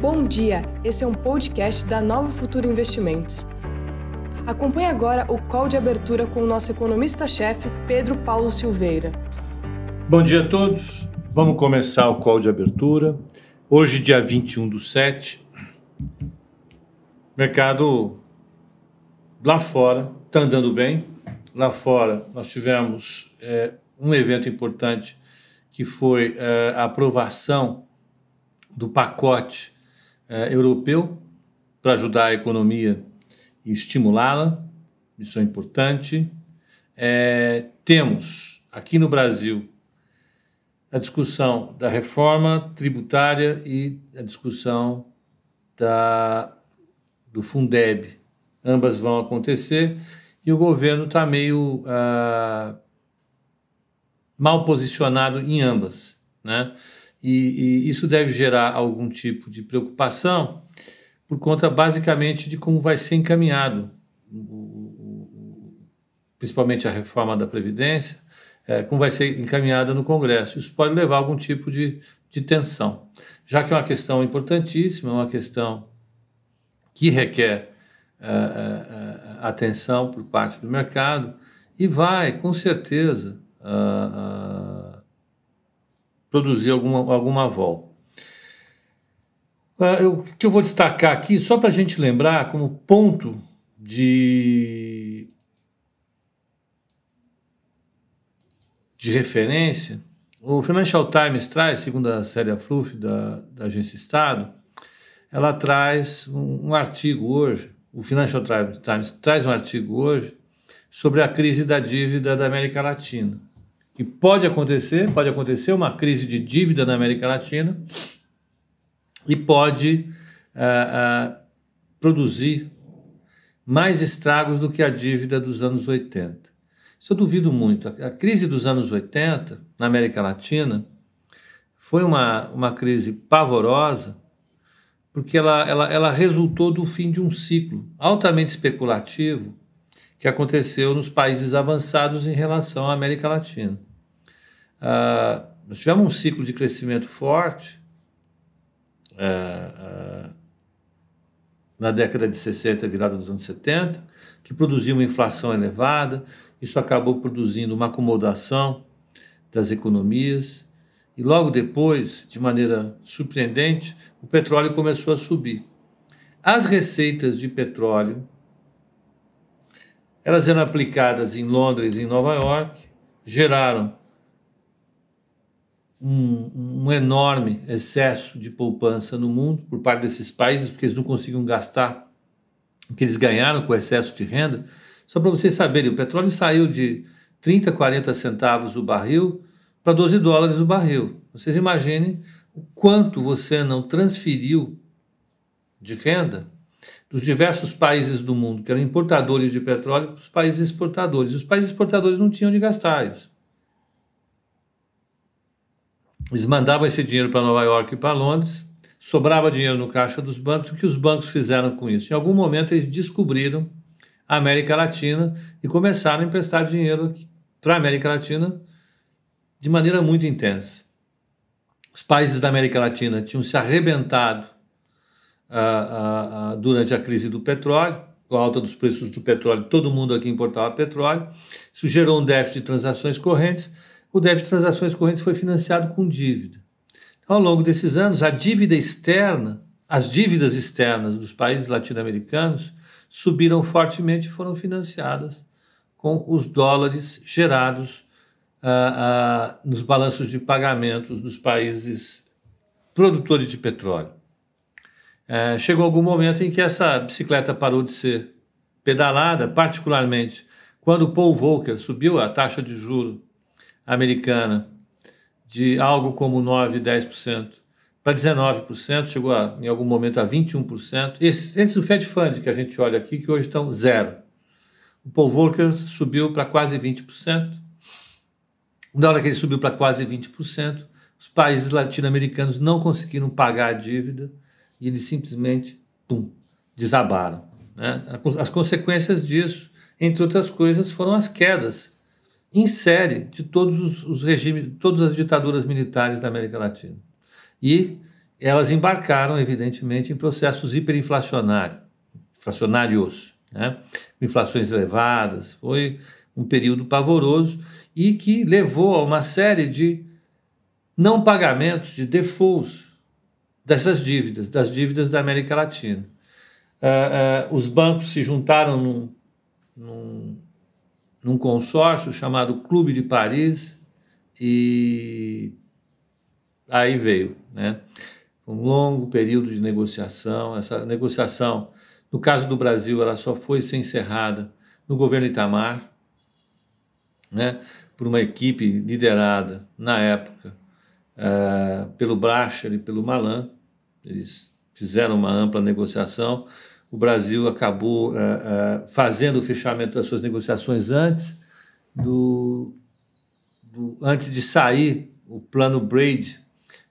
Bom dia, esse é um podcast da Nova Futuro Investimentos. Acompanhe agora o call de abertura com o nosso economista-chefe, Pedro Paulo Silveira. Bom dia a todos, vamos começar o call de abertura. Hoje, dia 21 do 7, mercado lá fora está andando bem. Lá fora nós tivemos é, um evento importante que foi é, a aprovação do pacote é, europeu para ajudar a economia e estimulá-la. Isso é importante. É, temos aqui no Brasil a discussão da reforma tributária e a discussão da, do Fundeb. Ambas vão acontecer e o governo está meio ah, mal posicionado em ambas. Né? E, e, isso deve gerar algum tipo de preocupação por conta basicamente de como vai ser encaminhado, principalmente a reforma da Previdência, é, como vai ser encaminhada no Congresso. Isso pode levar a algum tipo de, de tensão, já que é uma questão importantíssima, é uma questão que requer é, é, é atenção por parte do mercado e vai, com certeza, produzir alguma, alguma vol. Uh, o que eu vou destacar aqui, só para a gente lembrar, como ponto de, de referência, o Financial Times traz, segundo a série Fluff da, da agência Estado, ela traz um, um artigo hoje, o Financial Times traz um artigo hoje sobre a crise da dívida da América Latina que pode acontecer, pode acontecer uma crise de dívida na América Latina e pode uh, uh, produzir mais estragos do que a dívida dos anos 80. Isso eu duvido muito. A, crise dos anos 80 na América Latina foi uma, uma crise pavorosa porque ela, ela, ela resultou do fim de um ciclo altamente especulativo que aconteceu nos países avançados em relação à América Latina. Uh, nós tivemos um ciclo de crescimento forte uh, uh, na década de 60, virada dos anos 70, que produziu uma inflação elevada, isso acabou produzindo uma acomodação das economias, e logo depois, de maneira surpreendente, o petróleo começou a subir. As receitas de petróleo elas eram aplicadas em Londres e em Nova York, geraram um, um, enorme excesso de poupança no mundo por parte desses países, porque eles não conseguiam gastar o que eles ganharam com o excesso de renda. Só para vocês saberem, o petróleo saiu de 30, 40 centavos o barril para 12 dólares o barril. Vocês imaginem o quanto você não transferiu de renda dos diversos países do mundo que eram importadores de petróleo para os países exportadores. E os países exportadores não tinham de gastar isso. Eles mandavam esse dinheiro para Nova York e para Londres, sobrava dinheiro no caixa dos bancos. O que os bancos fizeram com isso? Em algum momento eles descobriram a América Latina e começaram a emprestar dinheiro para a América Latina de maneira muito intensa. Os países da América Latina tinham se arrebentado uh, uh, durante a crise do petróleo, com a alta dos preços do petróleo, todo mundo aqui importava petróleo. Isso gerou um déficit de transações correntes o déficit de transações correntes foi financiado com dívida. Então, ao longo desses anos, a dívida externa, as dívidas externas dos países latino-americanos subiram fortemente e foram financiadas com os dólares gerados ah, ah, nos balanços de pagamentos dos países produtores de petróleo. É, chegou algum momento em que essa bicicleta parou de ser pedalada, particularmente quando Paul Volcker subiu a taxa de juro americana de algo como 9, 10% para 19%, chegou a, em algum momento a 21%. Esse, esse é o Fed Fund que a gente olha aqui, que hoje estão zero. O Paul Volcker subiu para quase 20%. Na hora que ele subiu para quase 20%, os países latino-americanos não conseguiram pagar a dívida e eles simplesmente, pum, desabaram. Né? As consequências disso, entre outras coisas, foram as quedas em série de todos os, regimes, todas as ditaduras militares da América Latina. E elas embarcaram, evidentemente, em processos hiperinflacionários, inflacionários, né? inflações elevadas. Foi um período pavoroso e que levou a uma série de não pagamentos, de defaults dessas dívidas, das dívidas da América Latina. Uh, uh, os bancos se juntaram num, num, num consórcio chamado Clube de Paris e aí veio, né? Um longo período de negociação. Essa negociação, no caso do Brasil, ela só foi ser encerrada no governo Itamar, né? Por uma equipe liderada na época uh, pelo Bracher e pelo Malan. Eles fizeram uma ampla negociação. O Brasil acabou uh, uh, fazendo o fechamento das suas negociações antes do, do antes de sair o plano Braid.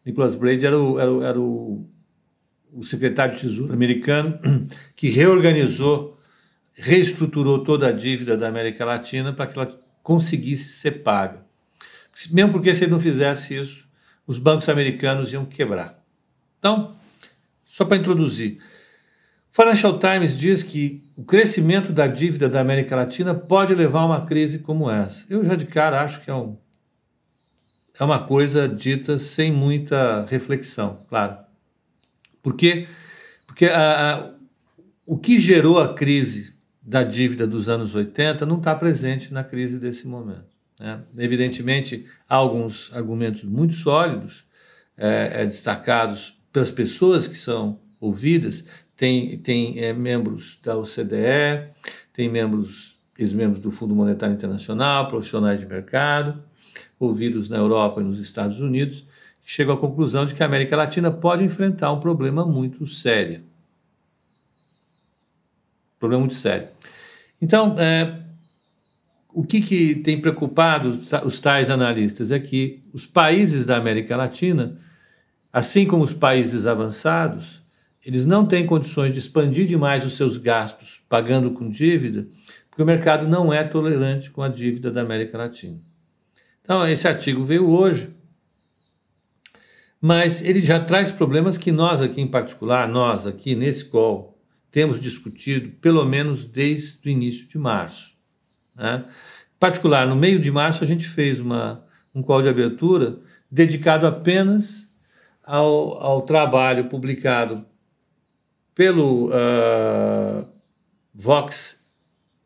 Nicholas Braid era o, era o, era o, o secretário de Tesouro americano que reorganizou, reestruturou toda a dívida da América Latina para que ela conseguisse ser paga. Mesmo porque se ele não fizesse isso, os bancos americanos iam quebrar. Então, só para introduzir, Financial Times diz que o crescimento da dívida da América Latina pode levar a uma crise como essa. Eu já de cara acho que é, um, é uma coisa dita sem muita reflexão, claro. Por quê? Porque a, a, o que gerou a crise da dívida dos anos 80 não está presente na crise desse momento. Né? Evidentemente, há alguns argumentos muito sólidos, é, é, destacados pelas pessoas que são ouvidas, tem, tem é, membros da OCDE, tem membros, ex-membros do Fundo Monetário Internacional, profissionais de mercado, ouvidos na Europa e nos Estados Unidos, que chegam à conclusão de que a América Latina pode enfrentar um problema muito sério. Problema muito sério. Então, é, o que, que tem preocupado os tais analistas é que os países da América Latina, assim como os países avançados, eles não têm condições de expandir demais os seus gastos pagando com dívida, porque o mercado não é tolerante com a dívida da América Latina. Então, esse artigo veio hoje, mas ele já traz problemas que nós aqui em particular, nós aqui nesse call, temos discutido pelo menos desde o início de março. Né? Em particular, no meio de março, a gente fez uma, um call de abertura dedicado apenas ao, ao trabalho publicado pelo uh, Vox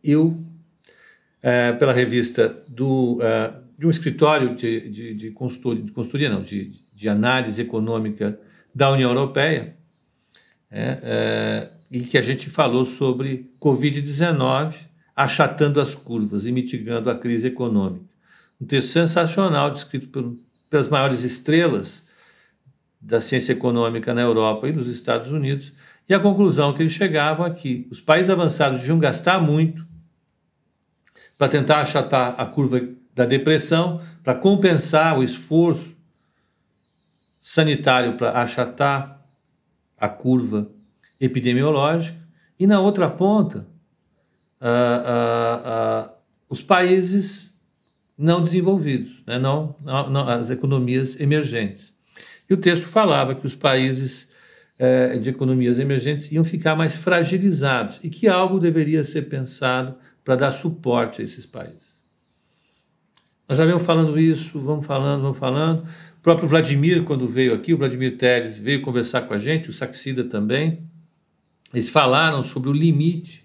Il, uh, pela revista do, uh, de um escritório de, de, de, consultoria, de consultoria, não, de, de análise econômica da União Europeia, é, e que a gente falou sobre Covid-19 achatando as curvas e mitigando a crise econômica. Um texto sensacional, descrito por, pelas maiores estrelas da ciência econômica na Europa e nos Estados Unidos, e a conclusão que eles chegavam é que os países avançados deviam gastar muito para tentar achatar a curva da depressão, para compensar o esforço sanitário para achatar a curva epidemiológica, e na outra ponta, uh, uh, uh, os países não desenvolvidos, né? não, não, não, as economias emergentes. E o texto falava que os países é, de economias emergentes iam ficar mais fragilizados e que algo deveria ser pensado para dar suporte a esses países. Nós já vemos falando isso, vamos falando, vamos falando. O próprio Vladimir, quando veio aqui, o Vladimir Teres veio conversar com a gente, o Saxida também. Eles falaram sobre o limite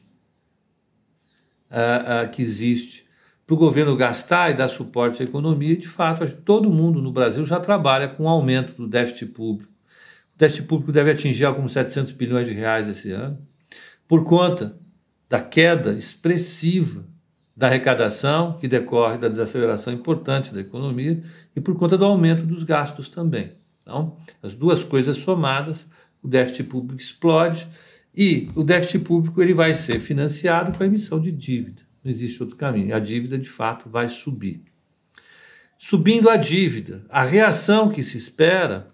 uh, uh, que existe para o governo gastar e dar suporte à economia. De fato, todo mundo no Brasil já trabalha com o aumento do déficit público o déficit público deve atingir alguns 700 bilhões de reais esse ano, por conta da queda expressiva da arrecadação, que decorre da desaceleração importante da economia, e por conta do aumento dos gastos também. Então, as duas coisas somadas, o déficit público explode e o déficit público ele vai ser financiado com a emissão de dívida. Não existe outro caminho. A dívida, de fato, vai subir. Subindo a dívida, a reação que se espera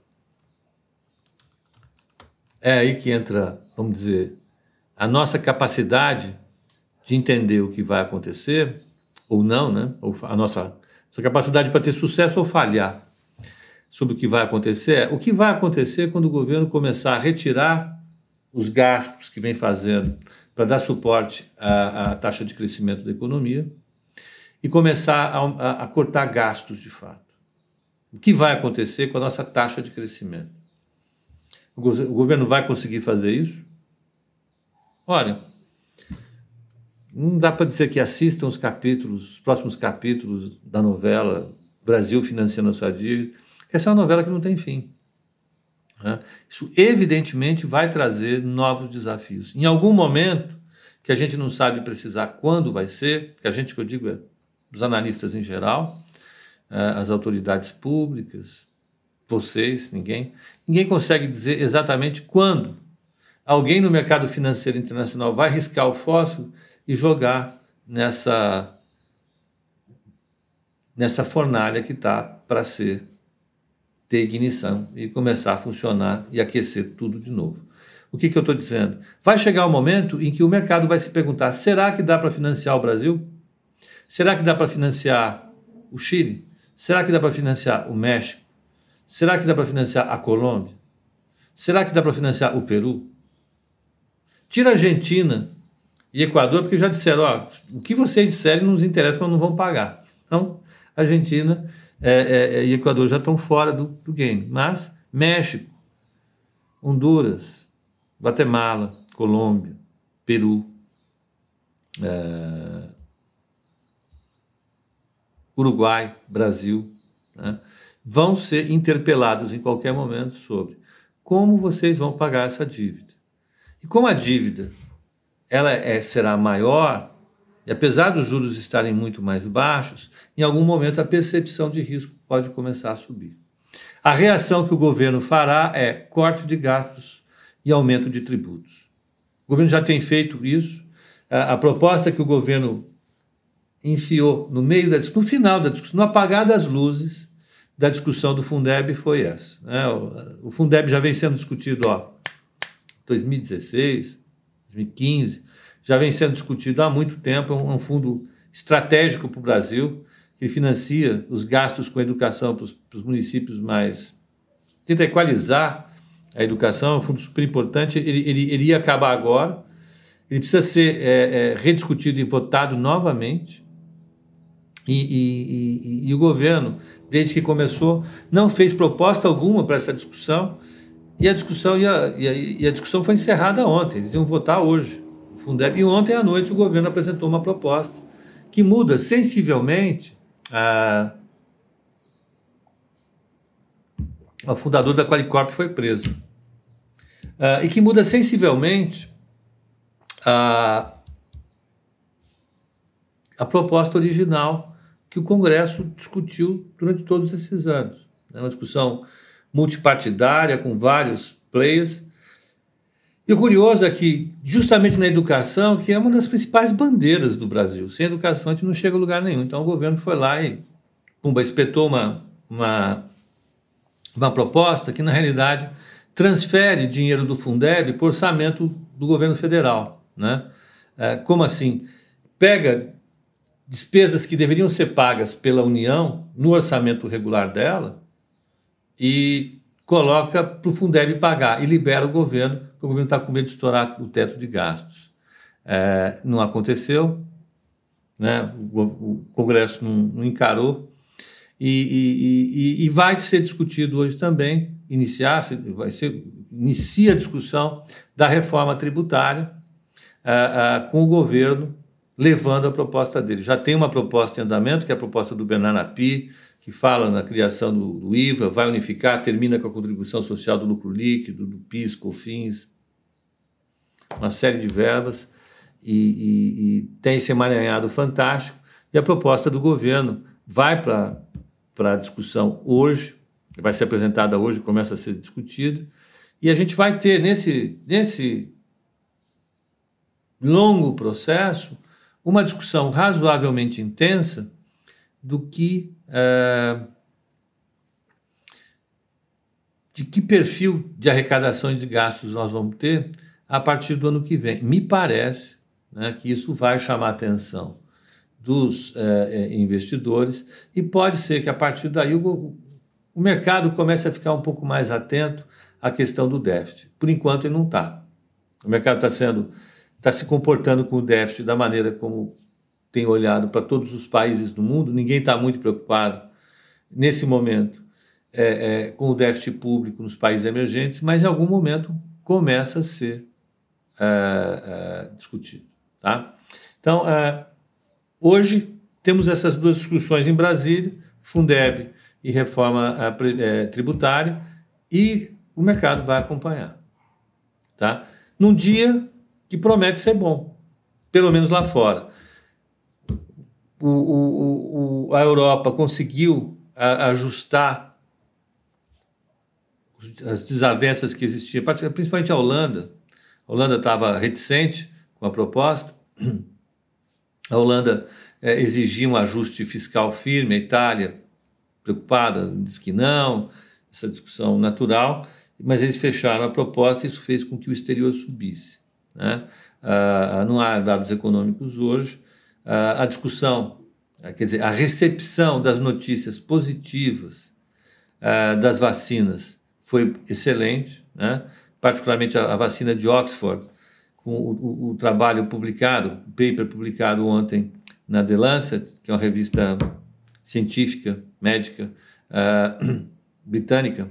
é aí que entra, vamos dizer, a nossa capacidade de entender o que vai acontecer, ou não, né? Ou a nossa, nossa capacidade para ter sucesso ou falhar. sobre o que vai acontecer é o que vai acontecer quando o governo começar a retirar os gastos que vem fazendo para dar suporte à, à, taxa de crescimento da economia e começar a, a, a cortar gastos de fato. O que vai acontecer com a nossa taxa de crescimento? O governo vai conseguir fazer isso? Olha, não dá para dizer que assistam os capítulos, os próximos capítulos da novela Brasil financiando a sua dívida. Essa é uma novela que não tem fim. Né? Isso evidentemente vai trazer novos desafios. Em algum momento, que a gente não sabe precisar quando vai ser, que a gente que eu digo é os analistas em geral, é, as autoridades públicas, vocês, ninguém, ninguém consegue dizer exatamente quando alguém no mercado financeiro internacional vai riscar o fósforo e jogar nessa nessa fornalha que está para ser ter ignição e começar a funcionar e aquecer tudo de novo. O que, que eu estou dizendo? Vai chegar o um momento em que o mercado vai se perguntar: será que dá para financiar o Brasil? Será que dá para financiar o Chile? Será que dá para financiar o México? Será que dá para financiar a Colômbia? Será que dá para financiar o Peru? Tira a Argentina e Equador, porque já disseram: ó, o que vocês disserem não nos interessa, mas não vão pagar. Então, Argentina é, é, é, e Equador já estão fora do, do game. Mas México, Honduras, Guatemala, Colômbia, Peru, é, Uruguai, Brasil, né, vão ser interpelados em qualquer momento sobre como vocês vão pagar essa dívida. E como a dívida ela é, será maior, e apesar dos juros estarem muito mais baixos, em algum momento a percepção de risco pode começar a subir. A reação que o governo fará é corte de gastos e aumento de tributos. O governo já tem feito isso. A, proposta que o governo enfiou no meio da no final da discussão, no apagar das luzes da discussão do Fundeb foi essa. Né? O, o Fundeb já vem sendo discutido ó 2016, 2015, já vem sendo discutido há muito tempo, é um, é um fundo estratégico para o Brasil, que financia os gastos com educação para os municípios mais. tenta equalizar a educação, é um fundo super importante, ele, ele, ele ia acabar agora, ele precisa ser é, é, rediscutido e votado novamente. E, e, e, e, o governo, desde que começou, não fez proposta alguma para essa discussão, e a discussão, ia, e a, e a discussão foi encerrada ontem, eles iam votar hoje. Fundeb, e ontem à noite o governo apresentou uma proposta que muda sensivelmente a. O fundador da Qualicorp foi preso. Uh, e que muda sensivelmente a, a proposta original que o Congresso discutiu durante todos esses anos. É uma discussão multipartidária, com vários players, e o curioso é que, justamente na educação, que é uma das principais bandeiras do Brasil, sem educação a gente não chega a lugar nenhum. Então o governo foi lá e, pumba, espetou uma, uma, uma proposta que, na realidade, transfere dinheiro do Fundeb para o orçamento do governo federal. Né? É, como assim? Pega despesas que deveriam ser pagas pela União no orçamento regular dela e coloca para o Fundeb pagar e libera o governo, o governo está com medo de estourar o teto de gastos. É, não aconteceu, né? o, o Congresso não, não encarou, e, e, e, e, vai ser discutido hoje também, iniciar, vai ser, inicia a discussão da reforma tributária é, é, com o governo levando a proposta dele. Já tem uma proposta em andamento, que é a proposta do Bernardo Api, que fala na criação do, do, IVA, vai unificar, termina com a contribuição social do lucro líquido, do PIS, COFINS, uma série de verbas, e, e, e tem esse emaranhado fantástico. E a proposta do governo vai para a discussão hoje, vai ser apresentada hoje, começa a ser discutida, e a gente vai ter nesse, nesse longo processo uma discussão razoavelmente intensa do que é, de que perfil de arrecadação e de gastos nós vamos ter a partir do ano que vem. Me parece né, que isso vai chamar a atenção dos é, investidores e pode ser que a partir daí o, o mercado comece a ficar um pouco mais atento à questão do déficit. Por enquanto, ele não está. O mercado está sendo está se comportando com o déficit da maneira como tem olhado para todos os países do mundo. Ninguém está muito preocupado nesse momento é, é, com o déficit público nos países emergentes, mas em algum momento começa a ser é discutido. Tá? Então, é, hoje temos essas duas discussões em Brasília, Fundeb e reforma é, tributária, e o mercado vai acompanhar. Tá? Num dia que promete ser bom, pelo menos lá fora. O, o, o, a Europa conseguiu ajustar as desavenças que existiam, principalmente a Holanda. A Holanda estava reticente com a proposta. A Holanda é, exigia um ajuste fiscal firme, a Itália preocupada diz que não, essa discussão natural, mas eles fecharam a proposta e isso fez com que o exterior subisse. Né? Ah, não há dados econômicos hoje. Ah, a discussão, ah, quer dizer, a recepção das notícias positivas ah, das vacinas foi excelente, né? Particularmente a, a, vacina de Oxford, com o, o, o trabalho publicado, o paper publicado ontem na The Lancet, que é uma revista científica, médica, uh, britânica,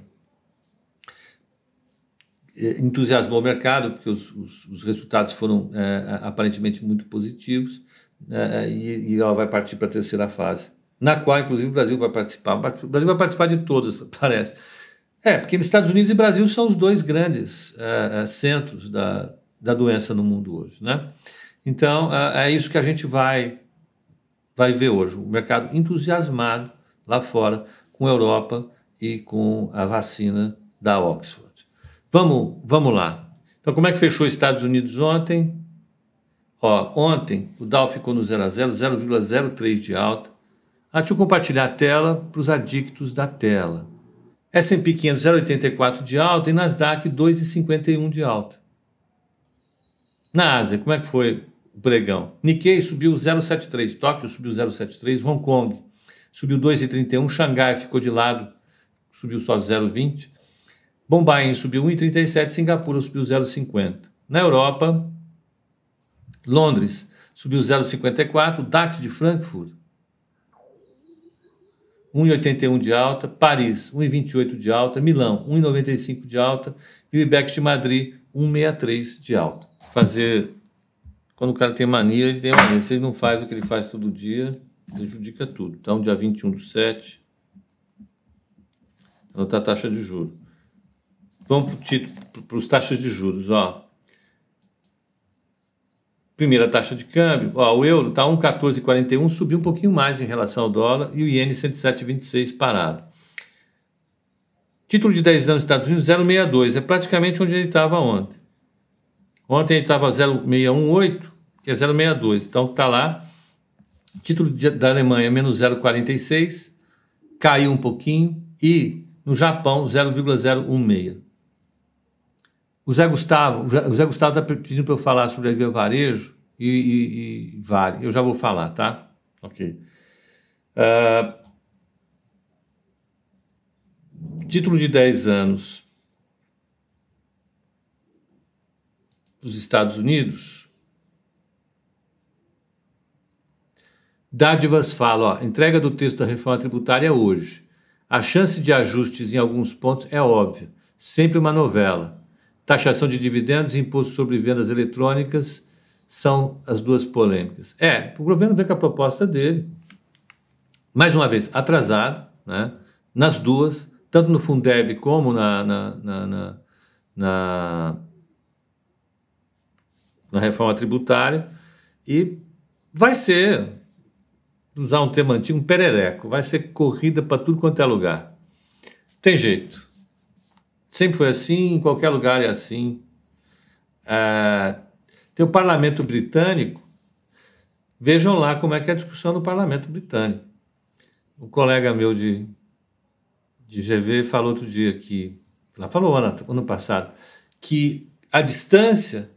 eh, entusiasmou o mercado, porque os, os, os resultados foram é, aparentemente muito positivos, é, e, e, ela vai partir para a terceira fase, na qual, inclusive, o Brasil vai participar. O Brasil vai participar de todas, parece. É, porque nos Estados Unidos e Brasil são os dois grandes é, centros da, da doença no mundo hoje, né? Então, é isso que a gente vai, vai ver hoje, o mercado entusiasmado lá fora com a Europa e com a vacina da Oxford. Vamos, vamos lá. Então, como é que fechou os Estados Unidos ontem? Ó, ontem o Dow ficou no 0 a 0, 0,03 de alta. Ah, deixa eu compartilhar a tela para os adictos da tela. S&P 500 0,84 de alta e Nasdaq 2,51 de alta. Na Ásia, como é que foi o pregão? Nikkei subiu 0,73, Tóquio subiu 0,73, Hong Kong subiu 2,31, Xangai ficou de lado, subiu só 0,20. Bombaim subiu 1,37, Singapura subiu 0,50. Na Europa, Londres subiu 0,54, DAX de Frankfurt 1,81 de alta, Paris 1,28 de alta, Milão 1,95 de alta e o IBEX de Madrid 1,63 de alta. Fazer quando o cara tem mania, ele tem mania. Se ele não faz o que ele faz todo dia, prejudica tudo. Então, dia 21 do 7, anotar a taxa de juros. Vamos para os taxas de juros. Ó. Primeira taxa de câmbio, ó, o euro está 1,1441, subiu um pouquinho mais em relação ao dólar, e o iene 107,26 parado. Título de 10 anos dos Estados Unidos 0,62, é praticamente onde ele estava ontem. Ontem ele estava 0,618, que é 0,62, então está lá. Título de, da Alemanha menos 0,46, caiu um pouquinho, e no Japão 0,016. O Zé Gustavo, o Zé Gustavo está pedindo para eu falar sobre a varejo e, e, e, vale. Eu já vou falar, tá? Ok. Uh, título de 10 anos dos Estados Unidos. Dádivas fala, ó, entrega do texto da reforma tributária hoje. A chance de ajustes em alguns pontos é óbvia, sempre uma novela taxação de dividendos e imposto sobre vendas eletrônicas são as duas polêmicas. É, o governo vem com a proposta dele, mais uma vez, atrasado, né, nas duas, tanto no Fundeb como na, na, na, na, na, na reforma tributária, e vai ser, usar um termo antigo, um perereco, vai ser corrida para tudo quanto é lugar. Tem jeito. Sempre foi assim, em qualquer lugar é assim. É, tem o parlamento britânico, vejam lá como é que é a discussão no parlamento britânico. Um colega meu de, de GV falou outro dia que, lá falou ano, ano passado, que a distância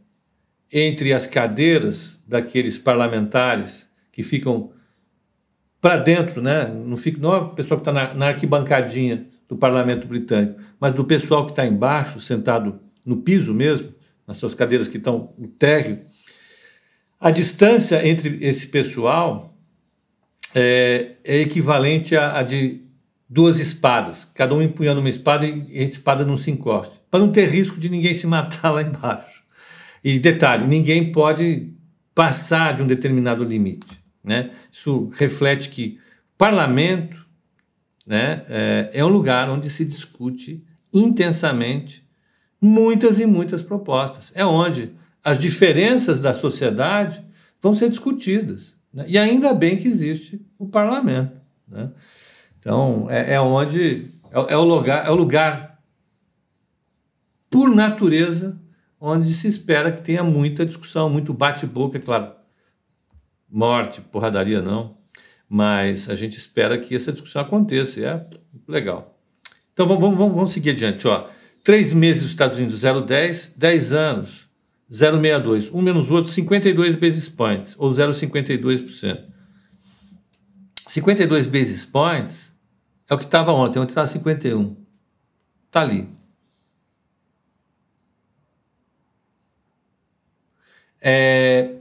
entre as cadeiras daqueles parlamentares que ficam para dentro, né? não, fica, não é a pessoa que está na, na arquibancadinha, do parlamento britânico, mas do pessoal que está embaixo, sentado no piso mesmo, nas suas cadeiras que estão no térreo, a distância entre esse pessoal é, é equivalente a, a, de duas espadas, cada um empunhando uma espada e a espada não se encoste, para não ter risco de ninguém se matar lá embaixo. E detalhe, ninguém pode passar de um determinado limite. Né? Isso reflete que o parlamento né, é, é um lugar onde se discute intensamente muitas e muitas propostas. É onde as diferenças da sociedade vão ser discutidas. Né? E ainda bem que existe o parlamento. Né? Então, é, é onde. É, é, o lugar, é o lugar, por natureza, onde se espera que tenha muita discussão, muito bate-boca, é claro. Morte, porradaria não, mas a gente espera que essa discussão aconteça, é legal. Então vamos, vamos, vamos seguir adiante. Ó. Três meses dos Estados Unidos, 0,10, 10 anos, 0,62. Um menos outro, 52 basis points, ou 0,52%. 52 basis points é o que estava ontem, ontem estava 51. Está ali. É,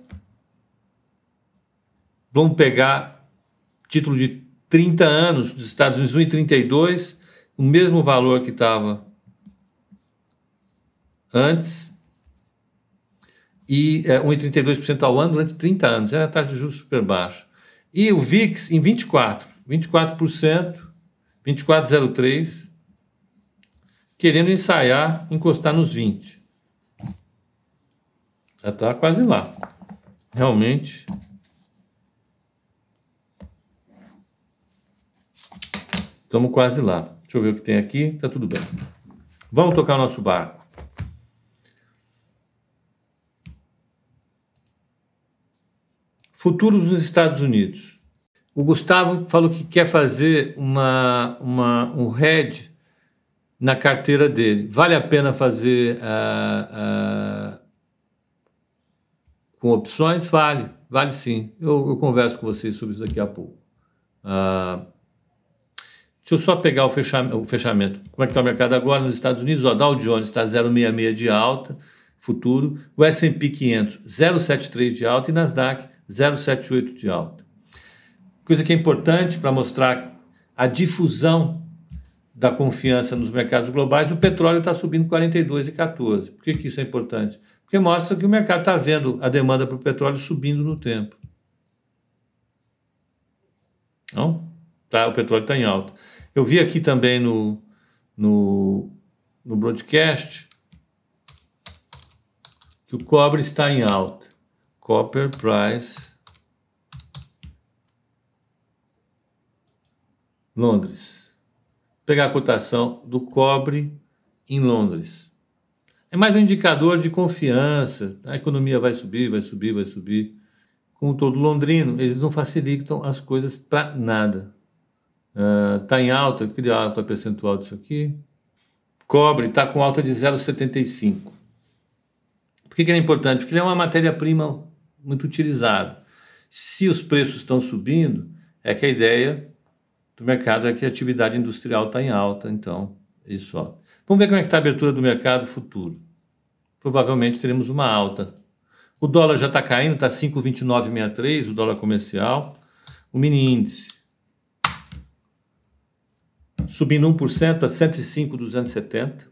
vamos pegar título de 30 anos dos Estados Unidos, 1,32, o mesmo valor que estava antes e é, 1,32% ao ano durante 30 anos. Era a taxa de juros super baixa. E o VIX em 24, 24%, 24,03%, querendo ensaiar, encostar nos 20. Já está quase lá. Realmente. Estamos quase lá. Deixa eu ver o que tem aqui. Está tudo bem. Vamos tocar o nosso barco. Futuro dos Estados Unidos. O Gustavo falou que quer fazer uma, uma, um head na carteira dele. Vale a pena fazer uh, uh, com opções? Vale, vale sim. Eu, eu, converso com vocês sobre isso daqui a pouco. Uh, deixa eu só pegar o fechamento, o fechamento. Como é que está o mercado agora nos Estados Unidos? O Dow Jones está 0,66 de alta, futuro. O S&P 500, 0,73 de alta e Nasdaq 0,78 de alta. Coisa que é importante para mostrar a difusão da confiança nos mercados globais, o petróleo está subindo 42,14. Por que, que isso é importante? Porque mostra que o mercado está vendo a demanda para o petróleo subindo no tempo. Não? Tá, o petróleo está em alta. Eu vi aqui também no, no, no broadcast que o cobre está em alta. Copper Price Londres. Pegar a cotação do cobre em Londres. É mais um indicador de confiança. A economia vai subir, vai subir, vai subir. Com todo londrino, eles não facilitam as coisas para nada. Está uh, em alta, que alta percentual disso aqui? Cobre está com alta de 0,75. Por que, que é importante? Porque ele é uma matéria-prima muito utilizado. Se os preços estão subindo, é que a ideia do mercado é que a atividade industrial está em alta, então, isso. Vamos ver como é que está a abertura do mercado futuro. Provavelmente teremos uma alta. O dólar já está caindo, está 5,2963, o dólar comercial. O mini índice subindo 1% a 105,270.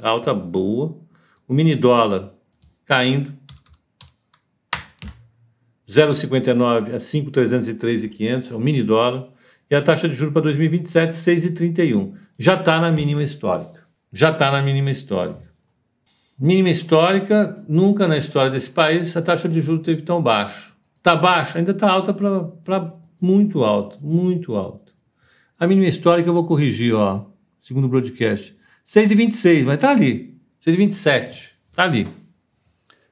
Alta boa. O mini dólar caindo 0,59 a 5,303,500, é um mini dólar, e a taxa de juros para 2027, 6,31. Já está na mínima histórica. Já está na mínima histórica. Mínima histórica, nunca na história desse país a taxa de juros teve tão baixo. Está baixo? Ainda está alta para muito alta, muito alta. A mínima histórica eu vou corrigir, ó, segundo o broadcast. 6,26, mas está ali. 6,27, está ali.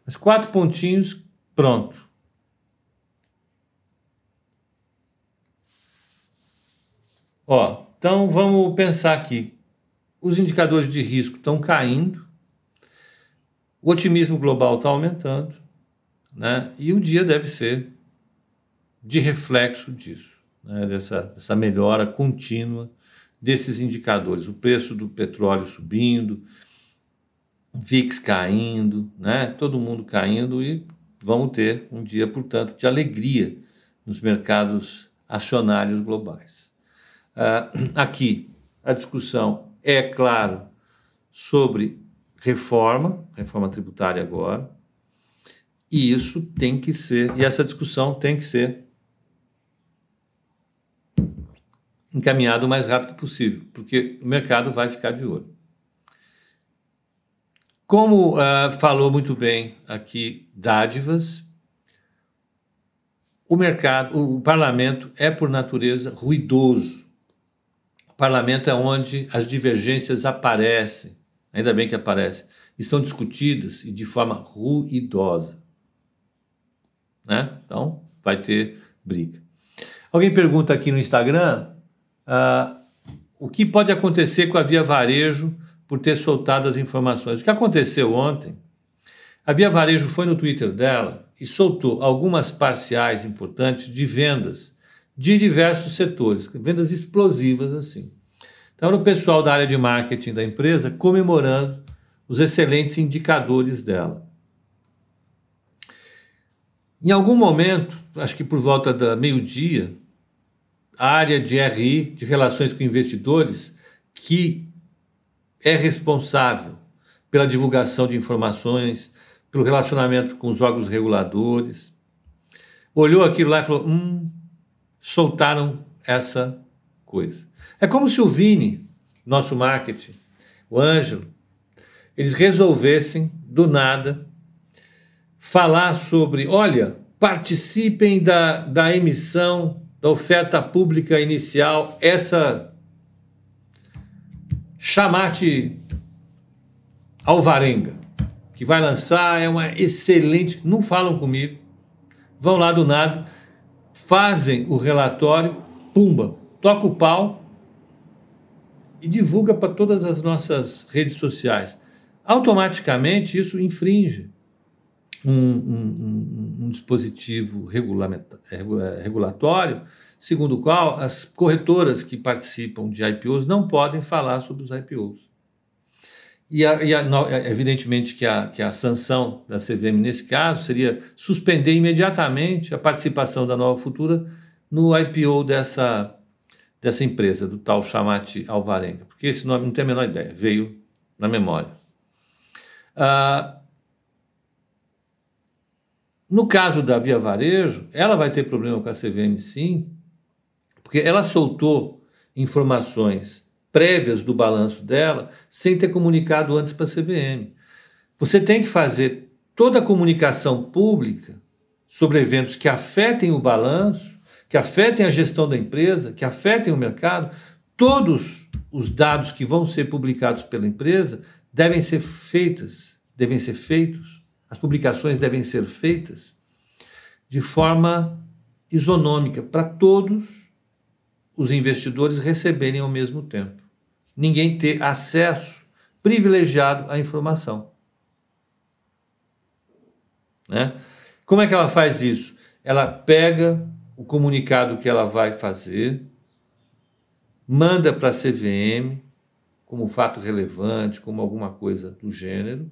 Mas quatro pontinhos, pronto. Ó, então vamos pensar aqui. Os indicadores de risco estão caindo, o otimismo global está aumentando, né? E o dia deve ser de reflexo disso, né? dessa, dessa melhora contínua desses indicadores, o preço do petróleo subindo, VIX caindo, né? todo mundo caindo e vamos ter um dia, portanto, de alegria nos mercados acionários globais. Uh, aqui, a discussão é, claro, sobre reforma, reforma tributária agora, e isso tem que ser, e essa discussão tem que ser encaminhada o mais rápido possível, porque o mercado vai ficar de olho. Como uh, falou muito bem aqui Dádivas, o mercado, o parlamento é por natureza ruidoso. O parlamento é onde as divergências aparecem, ainda bem que aparecem, e são discutidas e de forma ruidosa. Né? Então, vai ter briga. Alguém pergunta aqui no Instagram uh, o que pode acontecer com a Via Varejo por ter soltado as informações. O que aconteceu ontem? A Via Varejo foi no Twitter dela e soltou algumas parciais importantes de vendas de diversos setores, vendas explosivas assim. Então, era o pessoal da área de marketing da empresa comemorando os excelentes indicadores dela. Em algum momento, acho que por volta da meio-dia, área de RI, de relações com investidores, que é responsável pela divulgação de informações, pelo relacionamento com os órgãos reguladores, olhou aquilo lá e falou: hum, soltaram essa coisa. É como se o Vini, nosso marketing, o Ângelo, eles resolvessem do nada falar sobre: olha, participem da, da emissão da oferta pública inicial, essa chamate Alvarenga que vai lançar, é uma excelente. Não falam comigo, vão lá do nada, fazem o relatório, pumba, toca o pau e divulga para todas as nossas redes sociais. Automaticamente isso infringe um, um, um, dispositivo regulatório, segundo o qual as corretoras que participam de IPOs não podem falar sobre os IPOs. E, a, e a, evidentemente que a, que a sanção da CVM nesse caso seria suspender imediatamente a participação da Nova Futura no IPO dessa, dessa empresa, do tal Chamate Alvarenga, porque esse nome não tem a menor ideia, veio na memória. Ah, no caso da Via Varejo, ela vai ter problema com a CVM sim, porque ela soltou informações prévias do balanço dela sem ter comunicado antes para a CVM. Você tem que fazer toda a comunicação pública sobre eventos que afetem o balanço, que afetem a gestão da empresa, que afetem o mercado. Todos os dados que vão ser publicados pela empresa devem ser feitas, devem ser feitos, as publicações devem ser feitas de forma isonômica para todos os investidores receberem ao mesmo tempo. Ninguém ter acesso privilegiado à informação. Né? Como é que ela faz isso? Ela pega o comunicado que ela vai fazer, manda para a CVM como fato relevante, como alguma coisa do gênero,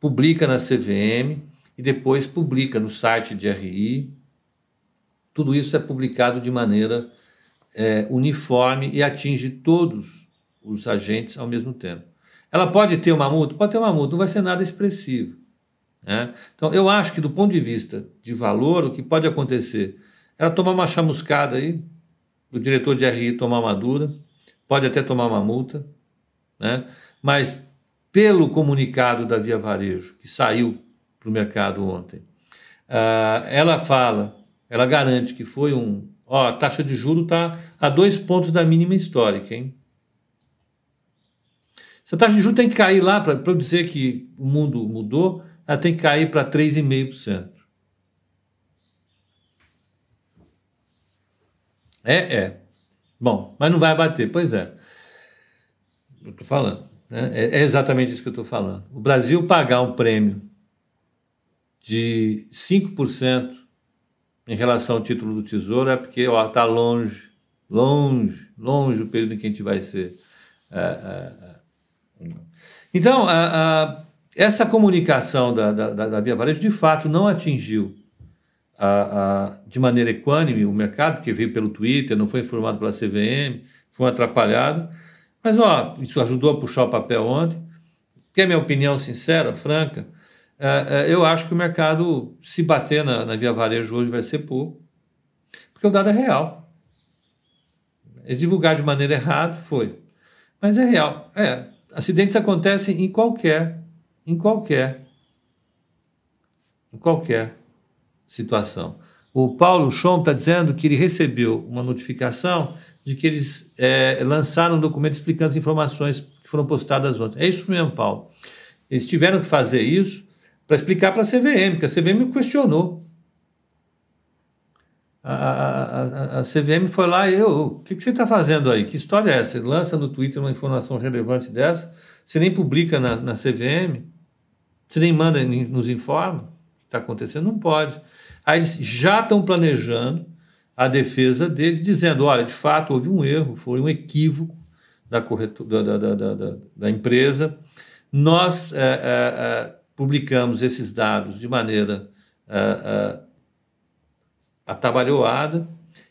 publica na CVM e depois publica no site de RI. Tudo isso é publicado de maneira é, uniforme e atinge todos os agentes ao mesmo tempo. Ela pode ter uma multa? Pode ter uma multa, não vai ser nada expressivo. Né? Então, eu acho que do ponto de vista de valor, o que pode acontecer ela tomar uma chamuscada aí, o diretor de RI tomar uma dura, pode até tomar uma multa, né? mas pelo comunicado da Via Varejo, que saiu para o mercado ontem, uh, ela fala, ela garante que foi um, Ó, a taxa de juro está a dois pontos da mínima histórica, hein? Se a taxa de juros tem que cair lá, para eu dizer que o mundo mudou, ela tem que cair para 3,5%. É, é. Bom, mas não vai abater. Pois é. Eu estou falando. Né? É, é exatamente isso que eu estou falando. O Brasil pagar um prêmio de 5% em relação ao título do Tesouro é porque está longe longe, longe o período em que a gente vai ser. Uh, uh, então, essa comunicação da, da, da, Via Varejo, de fato, não atingiu de maneira equânime o mercado, porque veio pelo Twitter, não foi informado pela CVM, foi atrapalhado. Mas, ó, isso ajudou a puxar o papel ontem. Quer minha opinião sincera, franca? eu acho que o mercado, se bater na, na Via Varejo hoje, vai ser pouco, porque o dado é real. Eles divulgaram de maneira errada, foi. Mas é real. É, acidentes acontecem em qualquer, em qualquer, em qualquer situação. O Paulo Schom está dizendo que ele recebeu uma notificação de que eles é, lançaram um documento explicando as informações que foram postadas ontem. É isso mesmo, Paulo. Eles tiveram que fazer isso para explicar para a CVM, porque a CVM questionou. A, a, a, CVM foi lá e eu, o que, que você está fazendo aí? Que história é essa? Você lança no Twitter uma informação relevante dessa, você nem publica na, na CVM, você nem manda, nem nos informa o que está acontecendo? Não pode. Aí eles já estão planejando a defesa deles, dizendo: olha, de fato houve um erro, foi um equívoco da, corretora, da, da, da, da, empresa. Nós é, é, é, publicamos esses dados de maneira atabalhoada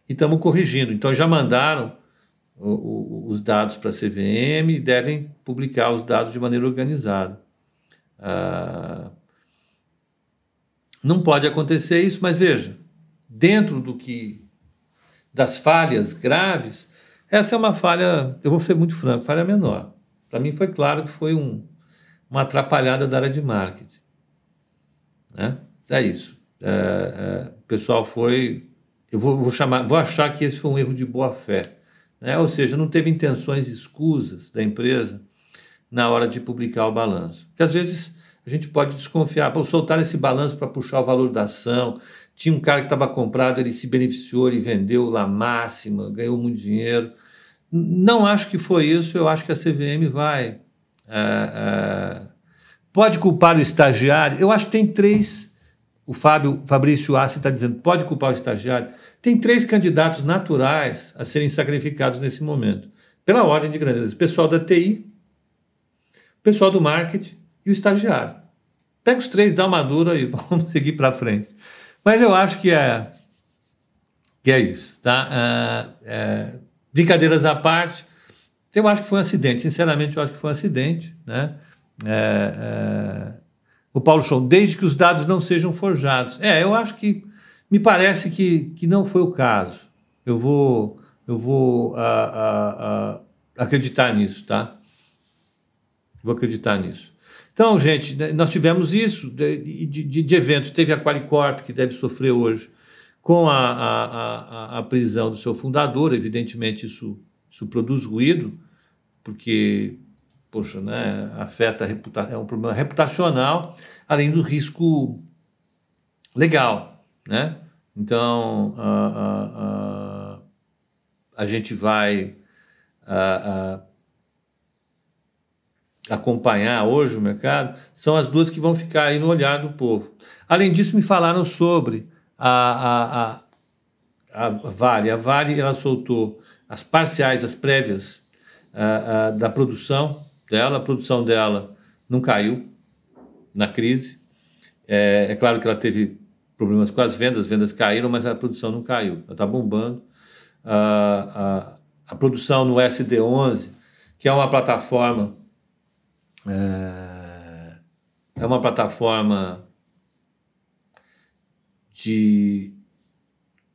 e estamos corrigindo. Então já mandaram o, o, os dados para a CVM e devem publicar os dados de maneira organizada. Ah, não pode acontecer isso, mas veja, dentro do que das falhas graves, essa é uma falha, eu vou ser muito franco, falha menor. Para mim foi claro que foi um, uma atrapalhada da área de marketing. Né? É isso. É, é, o pessoal foi. Eu vou, vou, chamar, vou achar que esse foi um erro de boa fé. Né? Ou seja, não teve intenções escusas da empresa na hora de publicar o balanço. Porque às vezes a gente pode desconfiar, soltar esse balanço para puxar o valor da ação. Tinha um cara que estava comprado, ele se beneficiou, ele vendeu lá máxima, ganhou muito dinheiro. Não acho que foi isso, eu acho que a CVM vai. É, é, pode culpar o estagiário? Eu acho que tem três o Fábio Fabrício Assi está dizendo, pode culpar o estagiário. Tem três candidatos naturais a serem sacrificados nesse momento, pela ordem de grandeza: o pessoal da TI, o pessoal do marketing e o estagiário. Pega os três, dá uma dura e vamos seguir para frente. Mas eu acho que é, que é isso. Tá? É, é, brincadeiras à parte, eu acho que foi um acidente. Sinceramente, eu acho que foi um acidente. Né? É, é o Paulo Chão, desde que os dados não sejam forjados. É, eu acho que me parece que, que não foi o caso. Eu vou, eu vou a, a, a, acreditar nisso, tá? Vou acreditar nisso. Então, gente, né, nós tivemos isso de, de, de eventos. Teve a Qualicorp, que deve sofrer hoje com a, a, a, a, prisão do seu fundador. Evidentemente, isso, isso produz ruído, porque poxa, né, afeta reputa é um problema reputacional, além do risco legal, né? Então a, a, a, a gente vai a, acompanhar hoje o mercado são as duas que vão ficar aí no olhar do povo. Além disso, me falaram sobre a, a, a, a Vale. A Vale ela soltou as parciais, as prévias da produção dela, a produção dela não caiu na crise. É, é claro que ela teve problemas com as vendas, as vendas caíram, mas a produção não caiu, ela está bombando. A, a, a, produção no SD11, que é uma plataforma, é, é uma plataforma de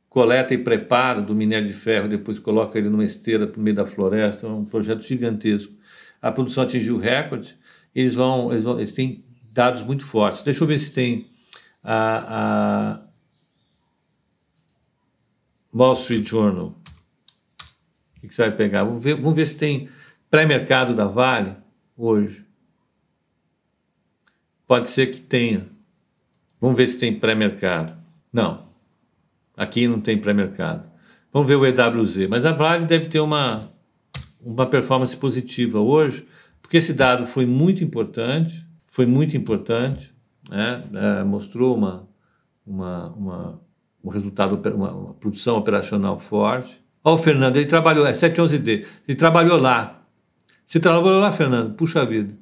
coleta e preparo do minério de ferro, depois coloca ele numa esteira no meio da floresta, é um projeto gigantesco a produção atingiu recorde, eles vão, eles vão, eles têm dados muito fortes. Deixa eu ver se tem a, a Wall Street Journal. O que, que você vai pegar? Vamos ver, vamos ver se tem pré-mercado da Vale hoje. Pode ser que tenha. Vamos ver se tem pré-mercado. Não. Aqui não tem pré-mercado. Vamos ver o EWZ. Mas a Vale deve ter uma, uma performance positiva hoje, porque esse dado foi muito importante, foi muito importante, né? É, mostrou uma, uma, uma, um resultado, uma, uma, produção operacional forte, Ó, o Fernando, ele trabalhou, é 711D, ele trabalhou lá. Você trabalhou lá, Fernando? Puxa vida.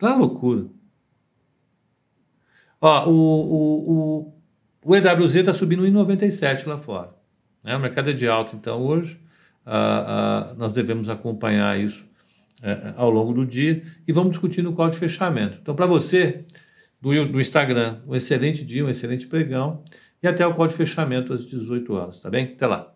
Lá loucura. Ó, o, o, o, o EWZ está subindo em 97 lá fora. Né? O mercado é de alta, então hoje ah, ah, nós devemos acompanhar isso eh, ao longo do dia e vamos discutir no call de fechamento. Então, para você do, do Instagram, um excelente dia, um excelente pregão e até o call de fechamento às 18 horas, tá bem? Até lá.